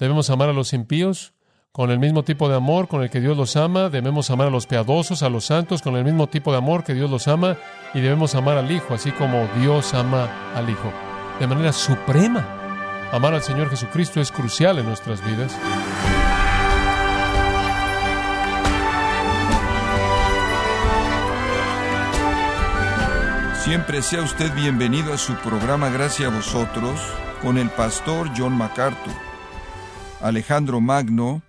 Debemos amar a los impíos con el mismo tipo de amor con el que Dios los ama. Debemos amar a los piadosos, a los santos, con el mismo tipo de amor que Dios los ama. Y debemos amar al Hijo, así como Dios ama al Hijo. De manera suprema. Amar al Señor Jesucristo es crucial en nuestras vidas. Siempre sea usted bienvenido a su programa Gracias a vosotros con el pastor John MacArthur. Alejandro Magno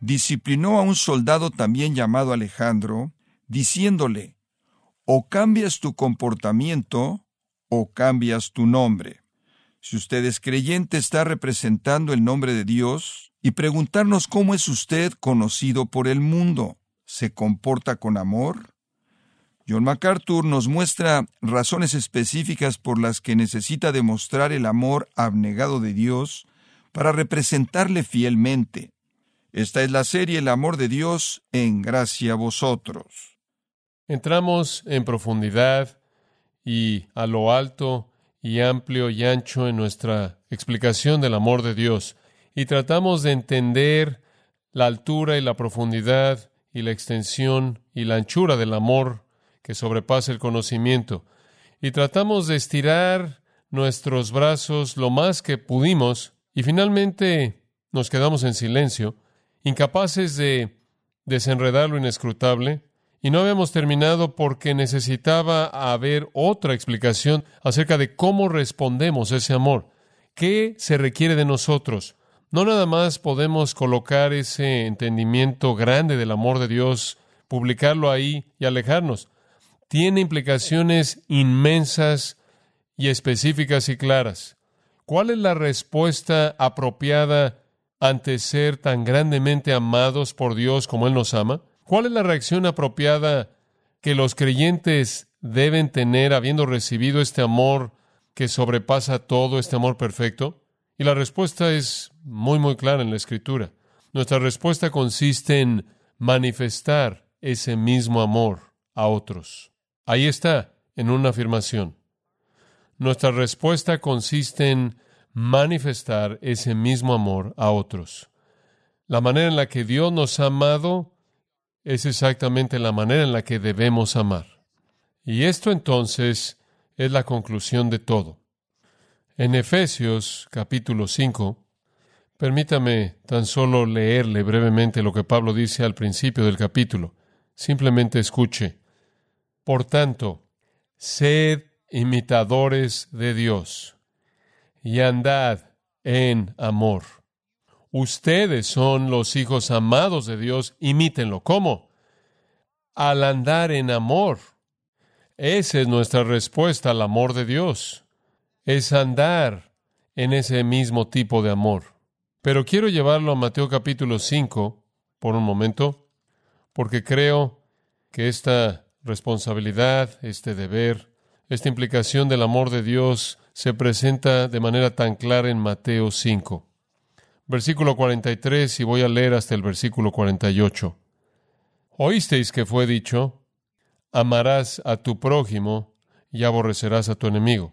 disciplinó a un soldado también llamado Alejandro, diciéndole, o cambias tu comportamiento o cambias tu nombre. Si usted es creyente, está representando el nombre de Dios y preguntarnos cómo es usted conocido por el mundo. ¿Se comporta con amor? John MacArthur nos muestra razones específicas por las que necesita demostrar el amor abnegado de Dios para representarle fielmente. Esta es la serie El amor de Dios en gracia a vosotros. Entramos en profundidad y a lo alto y amplio y ancho en nuestra explicación del amor de Dios y tratamos de entender la altura y la profundidad y la extensión y la anchura del amor que sobrepasa el conocimiento. Y tratamos de estirar nuestros brazos lo más que pudimos y finalmente nos quedamos en silencio, incapaces de desenredar lo inescrutable, y no habíamos terminado porque necesitaba haber otra explicación acerca de cómo respondemos a ese amor. ¿Qué se requiere de nosotros? No nada más podemos colocar ese entendimiento grande del amor de Dios, publicarlo ahí y alejarnos tiene implicaciones inmensas y específicas y claras. ¿Cuál es la respuesta apropiada ante ser tan grandemente amados por Dios como Él nos ama? ¿Cuál es la reacción apropiada que los creyentes deben tener habiendo recibido este amor que sobrepasa todo, este amor perfecto? Y la respuesta es muy, muy clara en la Escritura. Nuestra respuesta consiste en manifestar ese mismo amor a otros. Ahí está, en una afirmación. Nuestra respuesta consiste en manifestar ese mismo amor a otros. La manera en la que Dios nos ha amado es exactamente la manera en la que debemos amar. Y esto entonces es la conclusión de todo. En Efesios capítulo 5, permítame tan solo leerle brevemente lo que Pablo dice al principio del capítulo. Simplemente escuche. Por tanto, sed imitadores de Dios y andad en amor. Ustedes son los hijos amados de Dios, imítenlo. ¿Cómo? Al andar en amor. Esa es nuestra respuesta al amor de Dios. Es andar en ese mismo tipo de amor. Pero quiero llevarlo a Mateo capítulo 5 por un momento, porque creo que esta responsabilidad, este deber, esta implicación del amor de Dios se presenta de manera tan clara en Mateo 5. Versículo 43 y voy a leer hasta el versículo 48. Oísteis que fue dicho, amarás a tu prójimo y aborrecerás a tu enemigo.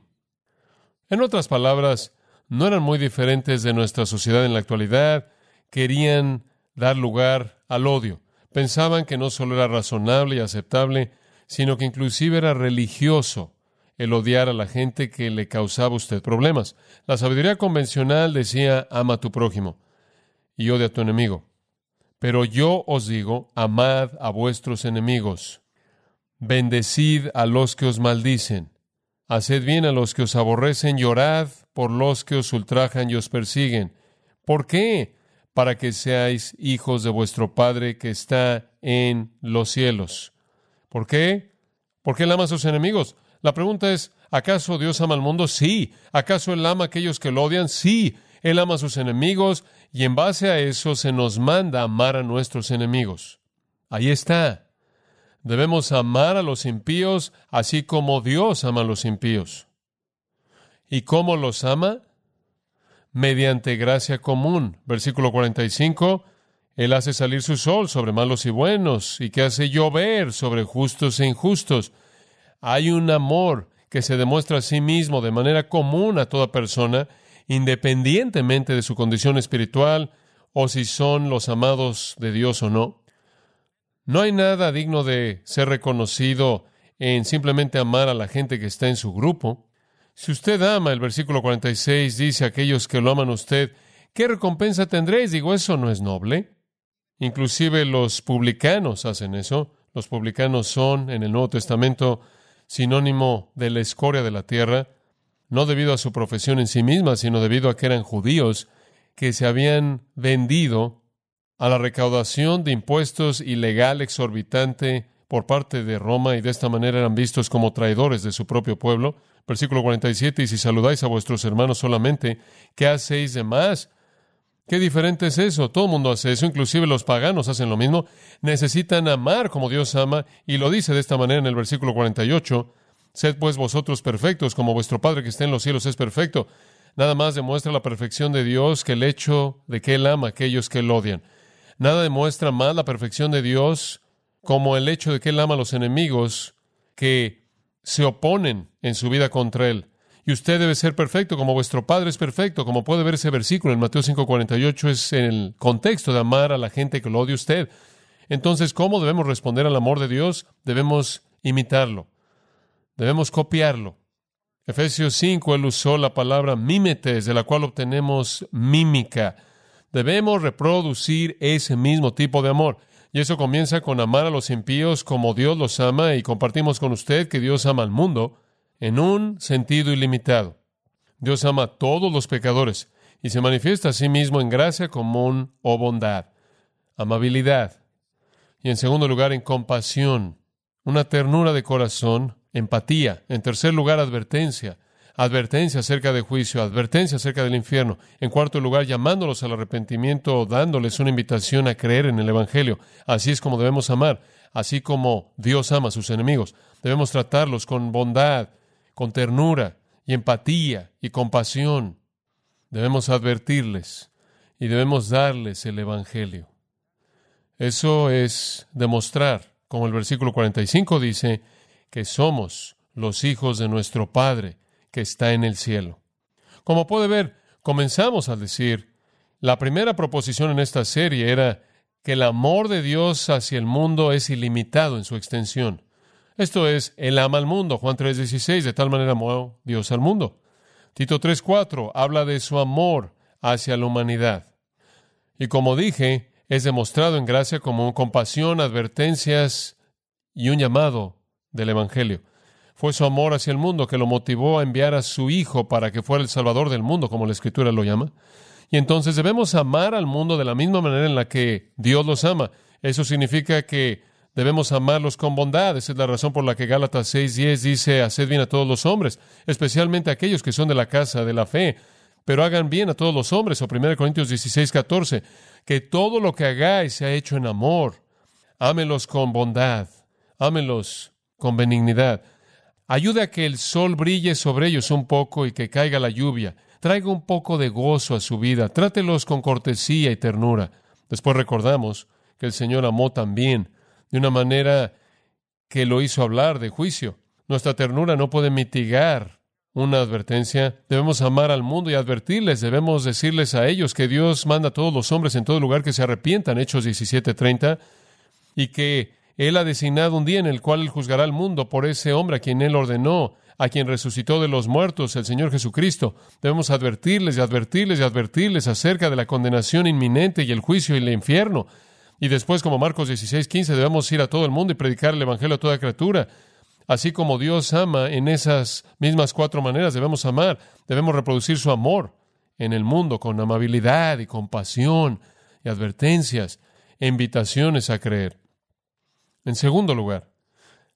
En otras palabras, no eran muy diferentes de nuestra sociedad en la actualidad, querían dar lugar al odio. Pensaban que no solo era razonable y aceptable, sino que inclusive era religioso el odiar a la gente que le causaba a usted problemas. La sabiduría convencional decía, ama a tu prójimo y odia a tu enemigo. Pero yo os digo, amad a vuestros enemigos, bendecid a los que os maldicen, haced bien a los que os aborrecen, llorad por los que os ultrajan y os persiguen. ¿Por qué? Para que seáis hijos de vuestro Padre que está en los cielos. ¿Por qué? Porque Él ama a sus enemigos. La pregunta es, ¿acaso Dios ama al mundo? Sí. ¿Acaso Él ama a aquellos que lo odian? Sí. Él ama a sus enemigos y en base a eso se nos manda amar a nuestros enemigos. Ahí está. Debemos amar a los impíos así como Dios ama a los impíos. ¿Y cómo los ama? Mediante gracia común. Versículo 45. Él hace salir su sol sobre malos y buenos y que hace llover sobre justos e injustos. Hay un amor que se demuestra a sí mismo de manera común a toda persona independientemente de su condición espiritual o si son los amados de Dios o no. No hay nada digno de ser reconocido en simplemente amar a la gente que está en su grupo. Si usted ama, el versículo 46 dice, aquellos que lo aman a usted, ¿qué recompensa tendréis? Digo, eso no es noble. Inclusive los publicanos hacen eso. Los publicanos son, en el Nuevo Testamento, sinónimo de la escoria de la tierra, no debido a su profesión en sí misma, sino debido a que eran judíos que se habían vendido a la recaudación de impuestos ilegal exorbitante por parte de Roma y de esta manera eran vistos como traidores de su propio pueblo. Versículo 47, y si saludáis a vuestros hermanos solamente, ¿qué hacéis de más? Qué diferente es eso. Todo el mundo hace eso, inclusive los paganos hacen lo mismo. Necesitan amar como Dios ama, y lo dice de esta manera en el versículo 48. Sed pues vosotros perfectos, como vuestro Padre que está en los cielos es perfecto. Nada más demuestra la perfección de Dios que el hecho de que Él ama a aquellos que Él odian. Nada demuestra más la perfección de Dios como el hecho de que Él ama a los enemigos que se oponen en su vida contra Él. Y usted debe ser perfecto como vuestro Padre es perfecto. Como puede ver ese versículo en Mateo 5:48 es en el contexto de amar a la gente que lo odia usted. Entonces, ¿cómo debemos responder al amor de Dios? Debemos imitarlo. Debemos copiarlo. Efesios 5, él usó la palabra mímetes, de la cual obtenemos mímica. Debemos reproducir ese mismo tipo de amor. Y eso comienza con amar a los impíos como Dios los ama y compartimos con usted que Dios ama al mundo en un sentido ilimitado. Dios ama a todos los pecadores y se manifiesta a sí mismo en gracia común o bondad, amabilidad y en segundo lugar en compasión, una ternura de corazón, empatía, en tercer lugar advertencia, advertencia acerca de juicio, advertencia acerca del infierno, en cuarto lugar llamándolos al arrepentimiento o dándoles una invitación a creer en el Evangelio. Así es como debemos amar, así como Dios ama a sus enemigos. Debemos tratarlos con bondad, con ternura y empatía y compasión. Debemos advertirles y debemos darles el Evangelio. Eso es demostrar, como el versículo 45 dice, que somos los hijos de nuestro Padre que está en el cielo. Como puede ver, comenzamos a decir, la primera proposición en esta serie era que el amor de Dios hacia el mundo es ilimitado en su extensión. Esto es, Él ama al mundo. Juan 3:16, de tal manera amó Dios al mundo. Tito 3:4 habla de su amor hacia la humanidad. Y como dije, es demostrado en gracia como compasión, advertencias y un llamado del Evangelio. Fue su amor hacia el mundo que lo motivó a enviar a su Hijo para que fuera el Salvador del mundo, como la Escritura lo llama. Y entonces debemos amar al mundo de la misma manera en la que Dios los ama. Eso significa que Debemos amarlos con bondad. Esa es la razón por la que Gálatas 6:10 dice, haced bien a todos los hombres, especialmente a aquellos que son de la casa de la fe, pero hagan bien a todos los hombres. O 1 Corintios 16:14, que todo lo que hagáis sea hecho en amor. Ámelos con bondad, ámelos con benignidad. Ayude a que el sol brille sobre ellos un poco y que caiga la lluvia. Traiga un poco de gozo a su vida. Trátelos con cortesía y ternura. Después recordamos que el Señor amó también de una manera que lo hizo hablar de juicio. Nuestra ternura no puede mitigar una advertencia. Debemos amar al mundo y advertirles, debemos decirles a ellos que Dios manda a todos los hombres en todo lugar que se arrepientan, Hechos 17:30, y que Él ha designado un día en el cual Él juzgará al mundo por ese hombre a quien Él ordenó, a quien resucitó de los muertos, el Señor Jesucristo. Debemos advertirles y advertirles y advertirles acerca de la condenación inminente y el juicio y el infierno. Y después, como Marcos 16, 15, debemos ir a todo el mundo y predicar el Evangelio a toda criatura. Así como Dios ama en esas mismas cuatro maneras, debemos amar, debemos reproducir su amor en el mundo con amabilidad y compasión y advertencias e invitaciones a creer. En segundo lugar,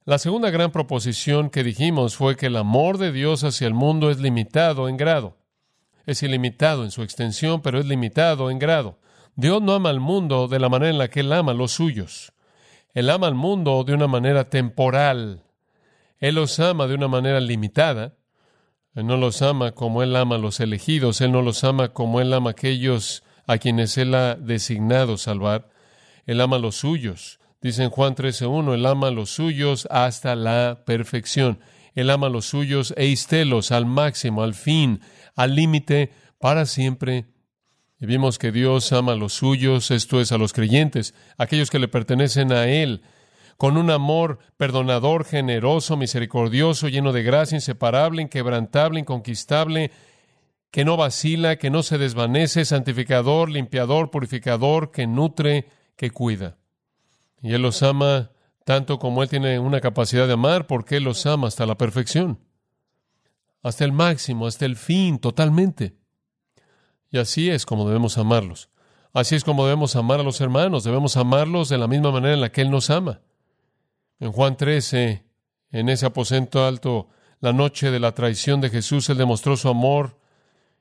la segunda gran proposición que dijimos fue que el amor de Dios hacia el mundo es limitado en grado. Es ilimitado en su extensión, pero es limitado en grado. Dios no ama al mundo de la manera en la que Él ama a los suyos. Él ama al mundo de una manera temporal. Él los ama de una manera limitada. Él no los ama como Él ama a los elegidos. Él no los ama como Él ama a aquellos a quienes Él ha designado salvar. Él ama a los suyos. Dice en Juan 13.1, Él ama a los suyos hasta la perfección. Él ama a los suyos e istelos al máximo, al fin, al límite para siempre. Y vimos que Dios ama a los suyos, esto es, a los creyentes, aquellos que le pertenecen a Él, con un amor perdonador, generoso, misericordioso, lleno de gracia, inseparable, inquebrantable, inconquistable, que no vacila, que no se desvanece, santificador, limpiador, purificador, que nutre, que cuida. Y Él los ama tanto como Él tiene una capacidad de amar, porque Él los ama hasta la perfección, hasta el máximo, hasta el fin, totalmente. Y así es como debemos amarlos. Así es como debemos amar a los hermanos, debemos amarlos de la misma manera en la que Él nos ama. En Juan 13, en ese aposento alto, la noche de la traición de Jesús, Él demostró su amor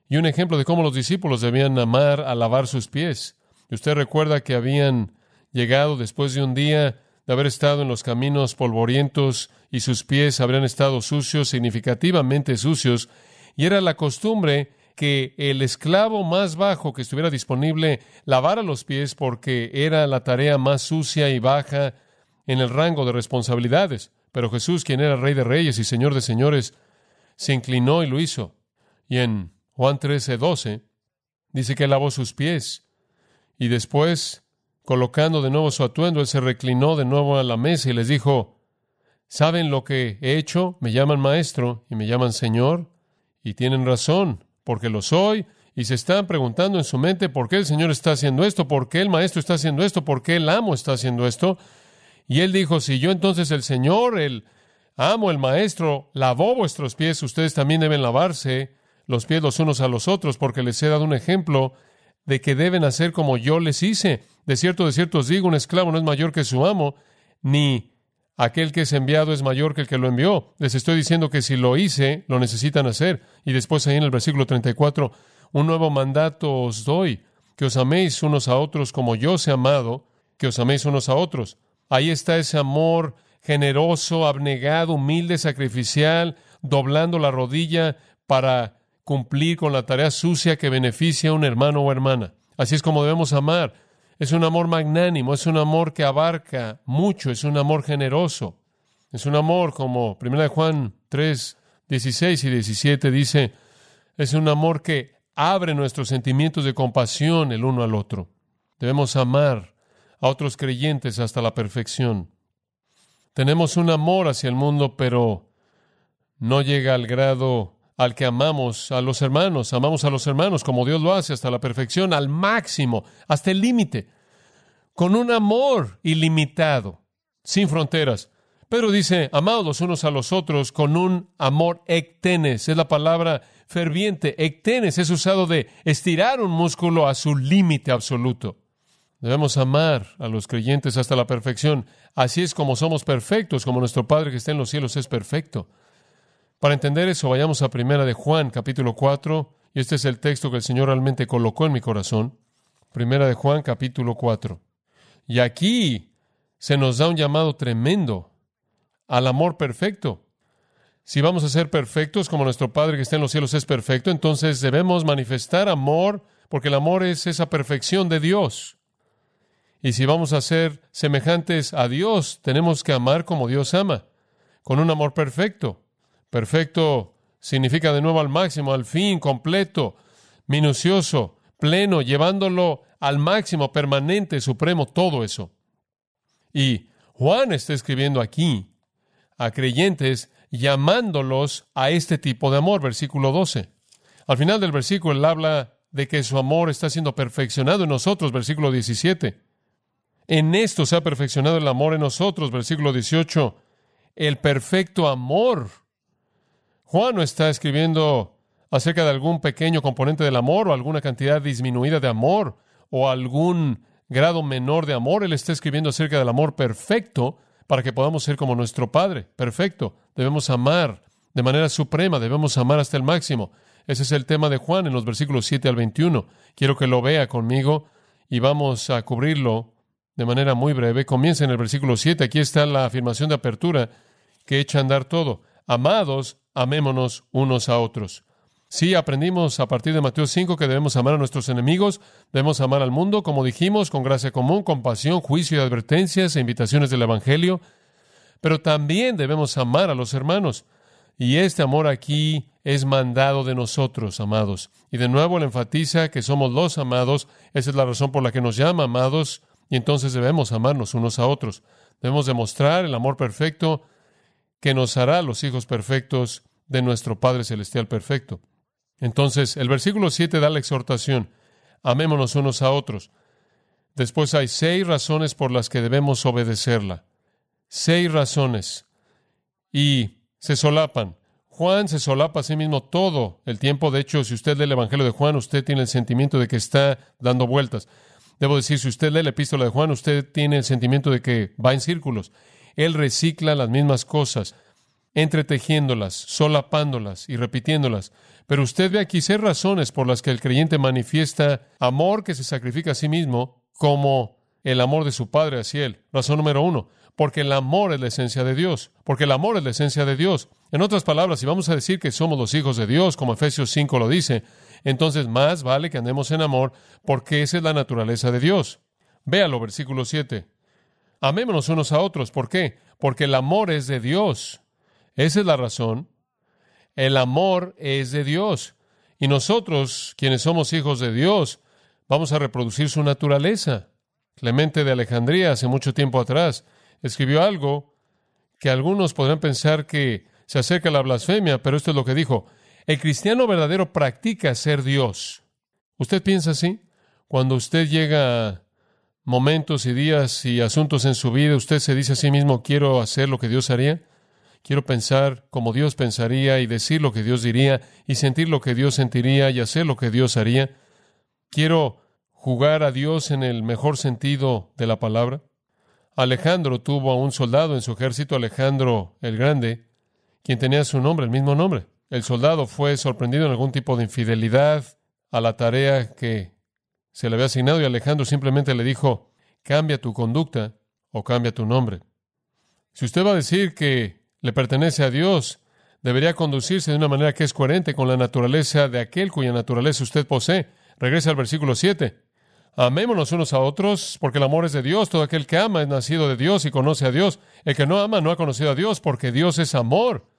y un ejemplo de cómo los discípulos debían amar a lavar sus pies. Y usted recuerda que habían llegado después de un día de haber estado en los caminos polvorientos y sus pies habrían estado sucios, significativamente sucios, y era la costumbre que el esclavo más bajo que estuviera disponible lavara los pies porque era la tarea más sucia y baja en el rango de responsabilidades. Pero Jesús, quien era Rey de Reyes y Señor de Señores, se inclinó y lo hizo. Y en Juan 13, 12, dice que lavó sus pies. Y después, colocando de nuevo su atuendo, él se reclinó de nuevo a la mesa y les dijo, ¿saben lo que he hecho? Me llaman maestro y me llaman Señor. Y tienen razón, porque lo soy. Y se están preguntando en su mente por qué el Señor está haciendo esto, por qué el maestro está haciendo esto, por qué el amo está haciendo esto. Y él dijo, si yo entonces el Señor, el amo, el maestro, lavó vuestros pies, ustedes también deben lavarse los pies los unos a los otros, porque les he dado un ejemplo de que deben hacer como yo les hice. De cierto, de cierto os digo, un esclavo no es mayor que su amo, ni aquel que es enviado es mayor que el que lo envió. Les estoy diciendo que si lo hice, lo necesitan hacer. Y después ahí en el versículo 34, un nuevo mandato os doy, que os améis unos a otros como yo os he amado, que os améis unos a otros. Ahí está ese amor generoso, abnegado, humilde, sacrificial, doblando la rodilla para cumplir con la tarea sucia que beneficia a un hermano o hermana. Así es como debemos amar. Es un amor magnánimo, es un amor que abarca mucho, es un amor generoso. Es un amor como 1 Juan 3, 16 y 17 dice, es un amor que abre nuestros sentimientos de compasión el uno al otro. Debemos amar a otros creyentes hasta la perfección. Tenemos un amor hacia el mundo, pero no llega al grado al que amamos a los hermanos. Amamos a los hermanos como Dios lo hace, hasta la perfección, al máximo, hasta el límite, con un amor ilimitado, sin fronteras. Pedro dice, amados los unos a los otros con un amor ectenes, es la palabra ferviente. Ectenes es usado de estirar un músculo a su límite absoluto. Debemos amar a los creyentes hasta la perfección. Así es como somos perfectos, como nuestro Padre que está en los cielos es perfecto. Para entender eso, vayamos a Primera de Juan, capítulo 4, y este es el texto que el Señor realmente colocó en mi corazón. Primera de Juan, capítulo 4. Y aquí se nos da un llamado tremendo al amor perfecto. Si vamos a ser perfectos como nuestro Padre que está en los cielos es perfecto, entonces debemos manifestar amor, porque el amor es esa perfección de Dios. Y si vamos a ser semejantes a Dios, tenemos que amar como Dios ama, con un amor perfecto. Perfecto significa de nuevo al máximo, al fin, completo, minucioso, pleno, llevándolo al máximo, permanente, supremo, todo eso. Y Juan está escribiendo aquí a creyentes llamándolos a este tipo de amor, versículo 12. Al final del versículo él habla de que su amor está siendo perfeccionado en nosotros, versículo 17. En esto se ha perfeccionado el amor en nosotros, versículo 18. El perfecto amor. Juan no está escribiendo acerca de algún pequeño componente del amor o alguna cantidad disminuida de amor o algún grado menor de amor. Él está escribiendo acerca del amor perfecto para que podamos ser como nuestro Padre. Perfecto. Debemos amar de manera suprema, debemos amar hasta el máximo. Ese es el tema de Juan en los versículos 7 al 21. Quiero que lo vea conmigo y vamos a cubrirlo de manera muy breve. Comienza en el versículo 7. Aquí está la afirmación de apertura que echa a andar todo. Amados, amémonos unos a otros. Sí, aprendimos a partir de Mateo 5 que debemos amar a nuestros enemigos, debemos amar al mundo, como dijimos, con gracia común, compasión, juicio y advertencias e invitaciones del Evangelio, pero también debemos amar a los hermanos. Y este amor aquí es mandado de nosotros, amados. Y de nuevo le enfatiza que somos los amados. Esa es la razón por la que nos llama amados. Y entonces debemos amarnos unos a otros. Debemos demostrar el amor perfecto que nos hará los hijos perfectos de nuestro Padre Celestial perfecto. Entonces, el versículo 7 da la exhortación. Amémonos unos a otros. Después hay seis razones por las que debemos obedecerla. Seis razones. Y se solapan. Juan se solapa a sí mismo todo el tiempo. De hecho, si usted lee el Evangelio de Juan, usted tiene el sentimiento de que está dando vueltas. Debo decir, si usted lee la epístola de Juan, usted tiene el sentimiento de que va en círculos. Él recicla las mismas cosas, entretejiéndolas, solapándolas y repitiéndolas. Pero usted ve aquí seis razones por las que el creyente manifiesta amor que se sacrifica a sí mismo como el amor de su Padre hacia Él. Razón número uno, porque el amor es la esencia de Dios, porque el amor es la esencia de Dios. En otras palabras, si vamos a decir que somos los hijos de Dios, como Efesios 5 lo dice, entonces más vale que andemos en amor, porque esa es la naturaleza de Dios. Véalo, versículo 7. Amémonos unos a otros. ¿Por qué? Porque el amor es de Dios. Esa es la razón. El amor es de Dios. Y nosotros, quienes somos hijos de Dios, vamos a reproducir su naturaleza. Clemente de Alejandría, hace mucho tiempo atrás, escribió algo que algunos podrán pensar que se acerca a la blasfemia, pero esto es lo que dijo. El cristiano verdadero practica ser Dios. ¿Usted piensa así? Cuando usted llega a momentos y días y asuntos en su vida, usted se dice a sí mismo, quiero hacer lo que Dios haría. Quiero pensar como Dios pensaría y decir lo que Dios diría y sentir lo que Dios sentiría y hacer lo que Dios haría. Quiero jugar a Dios en el mejor sentido de la palabra. Alejandro tuvo a un soldado en su ejército, Alejandro el Grande, quien tenía su nombre, el mismo nombre. El soldado fue sorprendido en algún tipo de infidelidad a la tarea que se le había asignado y Alejandro simplemente le dijo, cambia tu conducta o cambia tu nombre. Si usted va a decir que le pertenece a Dios, debería conducirse de una manera que es coherente con la naturaleza de aquel cuya naturaleza usted posee. Regresa al versículo 7. Amémonos unos a otros, porque el amor es de Dios. Todo aquel que ama es nacido de Dios y conoce a Dios. El que no ama no ha conocido a Dios, porque Dios es amor.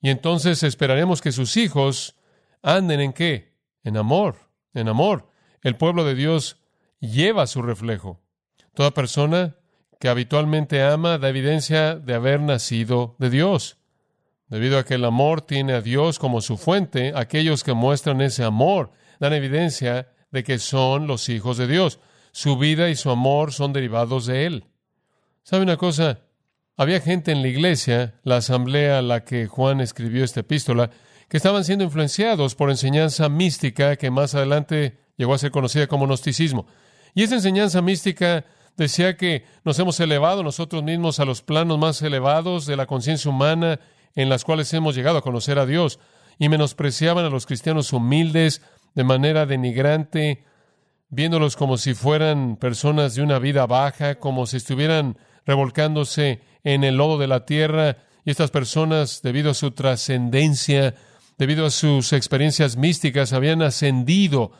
Y entonces esperaremos que sus hijos anden en qué? En amor, en amor. El pueblo de Dios lleva su reflejo. Toda persona que habitualmente ama da evidencia de haber nacido de Dios. Debido a que el amor tiene a Dios como su fuente, aquellos que muestran ese amor dan evidencia de que son los hijos de Dios. Su vida y su amor son derivados de Él. ¿Sabe una cosa? Había gente en la iglesia, la asamblea a la que Juan escribió esta epístola, que estaban siendo influenciados por enseñanza mística que más adelante llegó a ser conocida como gnosticismo. Y esa enseñanza mística decía que nos hemos elevado nosotros mismos a los planos más elevados de la conciencia humana en las cuales hemos llegado a conocer a Dios y menospreciaban a los cristianos humildes, de manera denigrante, viéndolos como si fueran personas de una vida baja, como si estuvieran revolcándose en el lodo de la tierra, y estas personas, debido a su trascendencia, debido a sus experiencias místicas, habían ascendido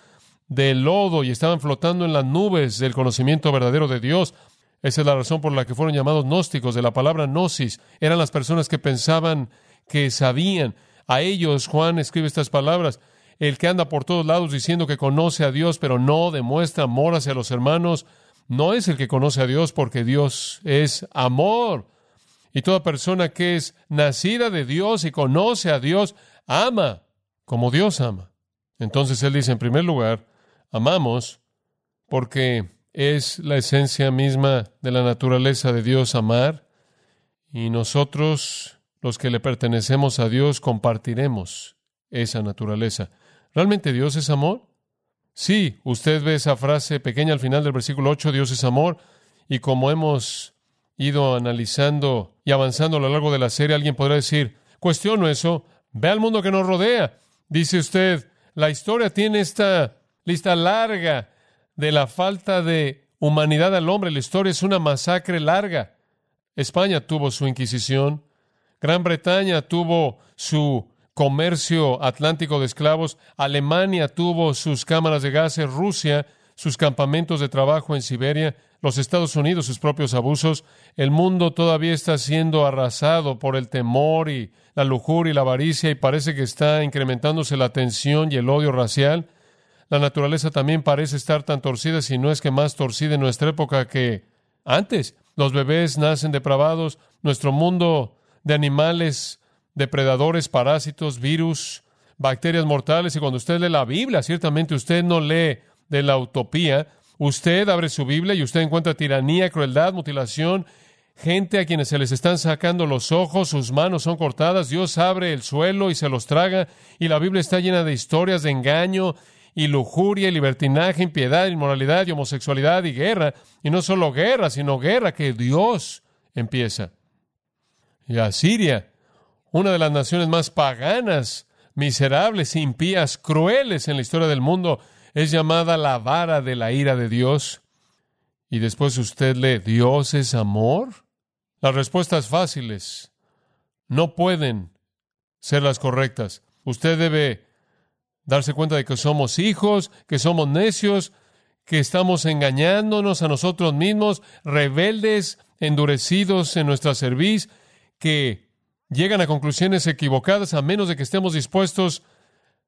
del lodo y estaban flotando en las nubes del conocimiento verdadero de Dios. Esa es la razón por la que fueron llamados gnósticos, de la palabra gnosis. Eran las personas que pensaban que sabían. A ellos Juan escribe estas palabras el que anda por todos lados diciendo que conoce a Dios, pero no demuestra amor hacia los hermanos, no es el que conoce a Dios porque Dios es amor. Y toda persona que es nacida de Dios y conoce a Dios, ama como Dios ama. Entonces Él dice, en primer lugar, amamos porque es la esencia misma de la naturaleza de Dios amar, y nosotros, los que le pertenecemos a Dios, compartiremos esa naturaleza. ¿Realmente Dios es amor? Sí, usted ve esa frase pequeña al final del versículo 8, Dios es amor, y como hemos ido analizando y avanzando a lo largo de la serie, alguien podrá decir, cuestiono eso, ve al mundo que nos rodea. Dice usted, la historia tiene esta lista larga de la falta de humanidad al hombre, la historia es una masacre larga. España tuvo su Inquisición, Gran Bretaña tuvo su comercio atlántico de esclavos, Alemania tuvo sus cámaras de gases, Rusia sus campamentos de trabajo en Siberia, los Estados Unidos sus propios abusos, el mundo todavía está siendo arrasado por el temor y la lujuria y la avaricia y parece que está incrementándose la tensión y el odio racial. La naturaleza también parece estar tan torcida, si no es que más torcida en nuestra época que antes. Los bebés nacen depravados, nuestro mundo de animales, depredadores, parásitos, virus, bacterias mortales. Y cuando usted lee la Biblia, ciertamente usted no lee de la utopía. Usted abre su Biblia y usted encuentra tiranía, crueldad, mutilación, gente a quienes se les están sacando los ojos, sus manos son cortadas, Dios abre el suelo y se los traga, y la Biblia está llena de historias de engaño y lujuria y libertinaje, impiedad, inmoralidad y homosexualidad y guerra, y no solo guerra, sino guerra que Dios empieza. Y Asiria, una de las naciones más paganas, miserables, impías, crueles en la historia del mundo, es llamada la vara de la ira de Dios. Y después usted lee, ¿Dios es amor? Las respuestas fáciles no pueden ser las correctas. Usted debe darse cuenta de que somos hijos, que somos necios, que estamos engañándonos a nosotros mismos, rebeldes, endurecidos en nuestra cerviz, que llegan a conclusiones equivocadas a menos de que estemos dispuestos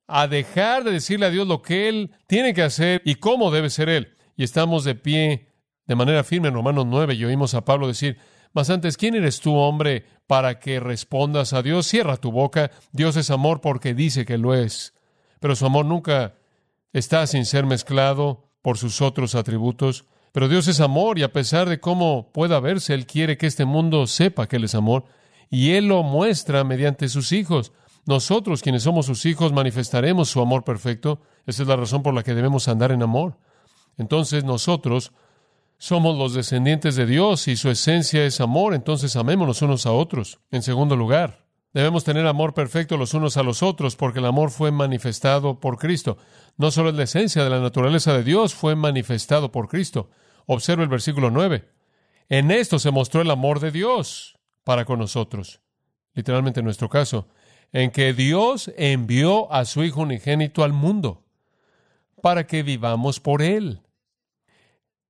a dejar de decirle a Dios lo que Él tiene que hacer y cómo debe ser Él. Y estamos de pie de manera firme en Romanos 9 y oímos a Pablo decir, mas antes, ¿quién eres tú, hombre, para que respondas a Dios? Cierra tu boca. Dios es amor porque dice que lo es pero su amor nunca está sin ser mezclado por sus otros atributos. Pero Dios es amor y a pesar de cómo pueda verse, Él quiere que este mundo sepa que Él es amor y Él lo muestra mediante sus hijos. Nosotros, quienes somos sus hijos, manifestaremos su amor perfecto. Esa es la razón por la que debemos andar en amor. Entonces nosotros somos los descendientes de Dios y su esencia es amor, entonces amémonos unos a otros. En segundo lugar, Debemos tener amor perfecto los unos a los otros porque el amor fue manifestado por Cristo. No solo es la esencia de la naturaleza de Dios, fue manifestado por Cristo. Observe el versículo 9. En esto se mostró el amor de Dios para con nosotros. Literalmente en nuestro caso, en que Dios envió a su Hijo unigénito al mundo para que vivamos por Él.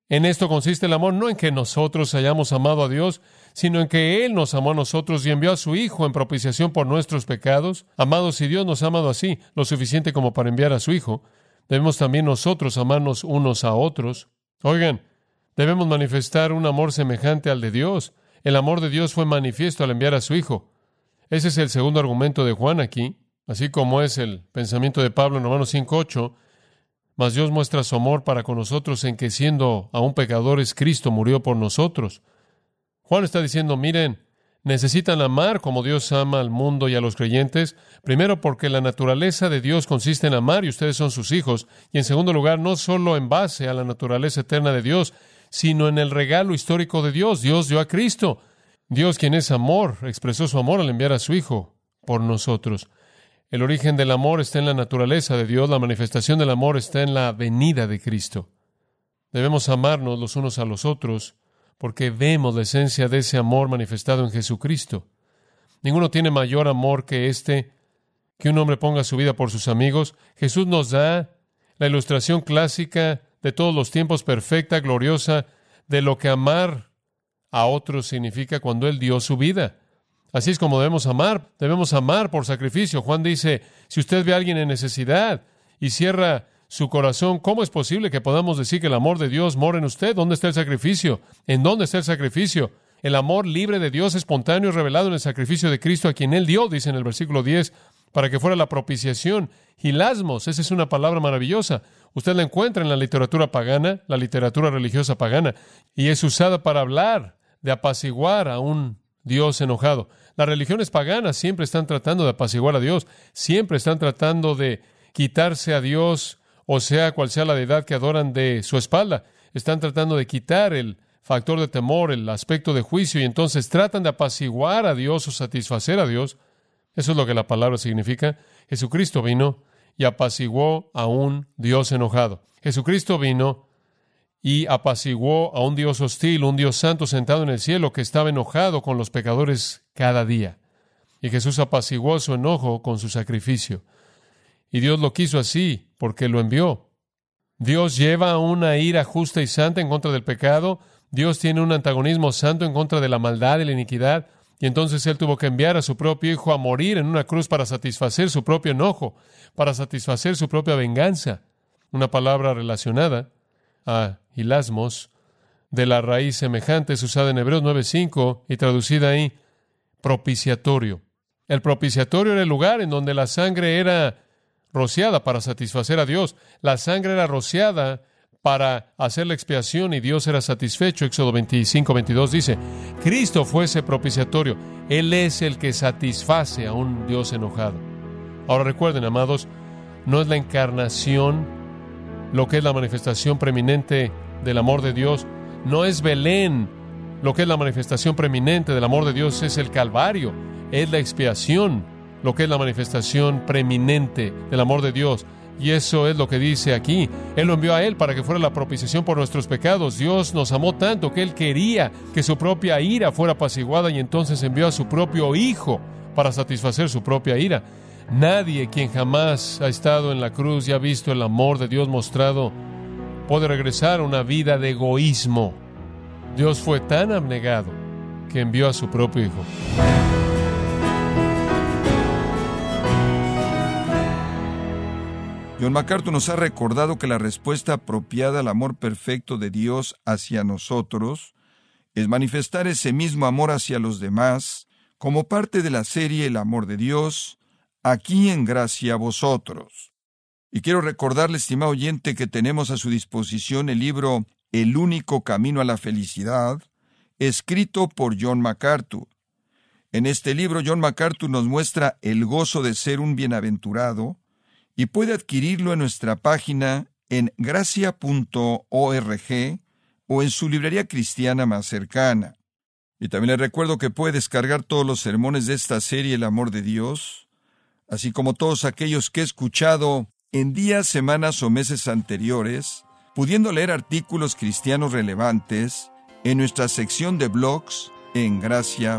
En esto consiste el amor, no en que nosotros hayamos amado a Dios, sino en que Él nos amó a nosotros y envió a su Hijo en propiciación por nuestros pecados. Amados, si Dios nos ha amado así, lo suficiente como para enviar a su Hijo, debemos también nosotros amarnos unos a otros. Oigan, debemos manifestar un amor semejante al de Dios. El amor de Dios fue manifiesto al enviar a su Hijo. Ese es el segundo argumento de Juan aquí, así como es el pensamiento de Pablo en Romanos 5.8, mas Dios muestra su amor para con nosotros en que siendo aún pecadores, Cristo murió por nosotros. Juan está diciendo, miren, necesitan amar como Dios ama al mundo y a los creyentes, primero porque la naturaleza de Dios consiste en amar y ustedes son sus hijos, y en segundo lugar, no solo en base a la naturaleza eterna de Dios, sino en el regalo histórico de Dios. Dios dio a Cristo. Dios, quien es amor, expresó su amor al enviar a su Hijo por nosotros. El origen del amor está en la naturaleza de Dios, la manifestación del amor está en la venida de Cristo. Debemos amarnos los unos a los otros porque vemos la esencia de ese amor manifestado en Jesucristo. Ninguno tiene mayor amor que este, que un hombre ponga su vida por sus amigos. Jesús nos da la ilustración clásica de todos los tiempos, perfecta, gloriosa, de lo que amar a otros significa cuando Él dio su vida. Así es como debemos amar. Debemos amar por sacrificio. Juan dice, si usted ve a alguien en necesidad y cierra su corazón, ¿cómo es posible que podamos decir que el amor de Dios mora en usted? ¿Dónde está el sacrificio? ¿En dónde está el sacrificio? El amor libre de Dios, espontáneo, revelado en el sacrificio de Cristo, a quien Él dio, dice en el versículo 10, para que fuera la propiciación. Hilasmos, esa es una palabra maravillosa. Usted la encuentra en la literatura pagana, la literatura religiosa pagana, y es usada para hablar de apaciguar a un Dios enojado. Las religiones paganas siempre están tratando de apaciguar a Dios, siempre están tratando de quitarse a Dios, o sea cual sea la deidad que adoran de su espalda. Están tratando de quitar el factor de temor, el aspecto de juicio, y entonces tratan de apaciguar a Dios o satisfacer a Dios. Eso es lo que la palabra significa. Jesucristo vino y apaciguó a un Dios enojado. Jesucristo vino y apaciguó a un Dios hostil, un Dios santo sentado en el cielo que estaba enojado con los pecadores cada día. Y Jesús apaciguó su enojo con su sacrificio. Y Dios lo quiso así porque lo envió. Dios lleva una ira justa y santa en contra del pecado. Dios tiene un antagonismo santo en contra de la maldad y la iniquidad. Y entonces Él tuvo que enviar a su propio Hijo a morir en una cruz para satisfacer su propio enojo, para satisfacer su propia venganza. Una palabra relacionada a hilasmos, de la raíz semejante, es usada en Hebreos 9.5 y traducida ahí, propiciatorio. El propiciatorio era el lugar en donde la sangre era rociada para satisfacer a Dios. La sangre era rociada para hacer la expiación y Dios era satisfecho. Éxodo 25, 22 dice, Cristo fue ese propiciatorio. Él es el que satisface a un Dios enojado. Ahora recuerden, amados, no es la encarnación lo que es la manifestación preeminente del amor de Dios. No es Belén lo que es la manifestación preeminente del amor de Dios, es el Calvario, es la expiación lo que es la manifestación preeminente del amor de Dios. Y eso es lo que dice aquí. Él lo envió a Él para que fuera la propiciación por nuestros pecados. Dios nos amó tanto que Él quería que su propia ira fuera apaciguada y entonces envió a su propio Hijo para satisfacer su propia ira. Nadie quien jamás ha estado en la cruz y ha visto el amor de Dios mostrado puede regresar a una vida de egoísmo. Dios fue tan abnegado que envió a su propio Hijo. John MacArthur nos ha recordado que la respuesta apropiada al amor perfecto de Dios hacia nosotros es manifestar ese mismo amor hacia los demás como parte de la serie El amor de Dios, aquí en gracia a vosotros. Y quiero recordarle, estimado oyente, que tenemos a su disposición el libro El único camino a la felicidad, escrito por John MacArthur. En este libro John MacArthur nos muestra el gozo de ser un bienaventurado, y puede adquirirlo en nuestra página en gracia.org o en su librería cristiana más cercana. Y también le recuerdo que puede descargar todos los sermones de esta serie El amor de Dios, así como todos aquellos que he escuchado en días, semanas o meses anteriores, pudiendo leer artículos cristianos relevantes en nuestra sección de blogs en gracia.org.